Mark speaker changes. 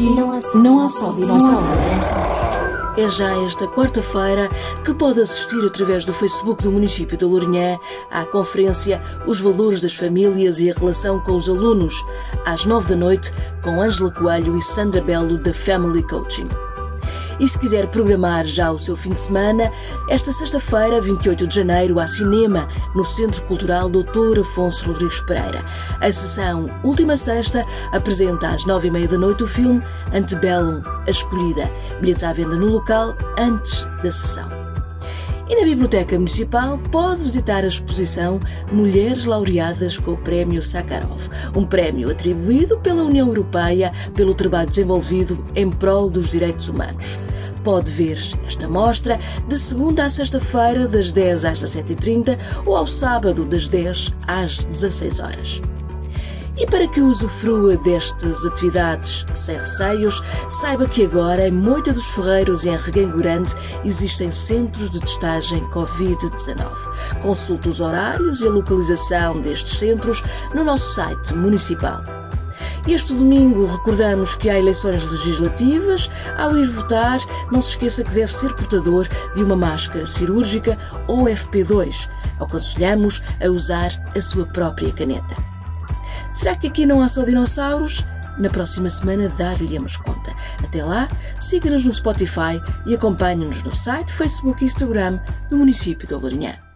Speaker 1: Aqui não há só dinossauros.
Speaker 2: É já esta quarta-feira que pode assistir através do Facebook do município de Lourinhã à conferência Os Valores das Famílias e a Relação com os Alunos, às nove da noite, com Ângela Coelho e Sandra Belo da Family Coaching. E se quiser programar já o seu fim de semana, esta sexta-feira, 28 de janeiro, há cinema no Centro Cultural Dr. Afonso Rodrigues Pereira. A sessão Última Sexta apresenta às nove e meia da noite o filme Antebellum, A Escolhida. Bilhetes à venda no local antes da sessão. E na Biblioteca Municipal pode visitar a exposição Mulheres Laureadas com o Prémio Sakharov, um prémio atribuído pela União Europeia pelo trabalho desenvolvido em prol dos direitos humanos. Pode ver esta mostra de segunda à sexta-feira, das 10 às 17h30 ou ao sábado, das 10 às 16 horas. E para que usufrua destas atividades sem receios, saiba que agora em Moita dos Ferreiros e em Reguengo Grande existem centros de testagem Covid-19. Consulte os horários e a localização destes centros no nosso site municipal. Este domingo recordamos que há eleições legislativas. Ao ir votar, não se esqueça que deve ser portador de uma máscara cirúrgica ou FP2. Aconselhamos a usar a sua própria caneta. Será que aqui não há só dinossauros? Na próxima semana dar-lhe-emos conta. Até lá, siga-nos no Spotify e acompanhe-nos no site, Facebook e Instagram do município de Lourinhã.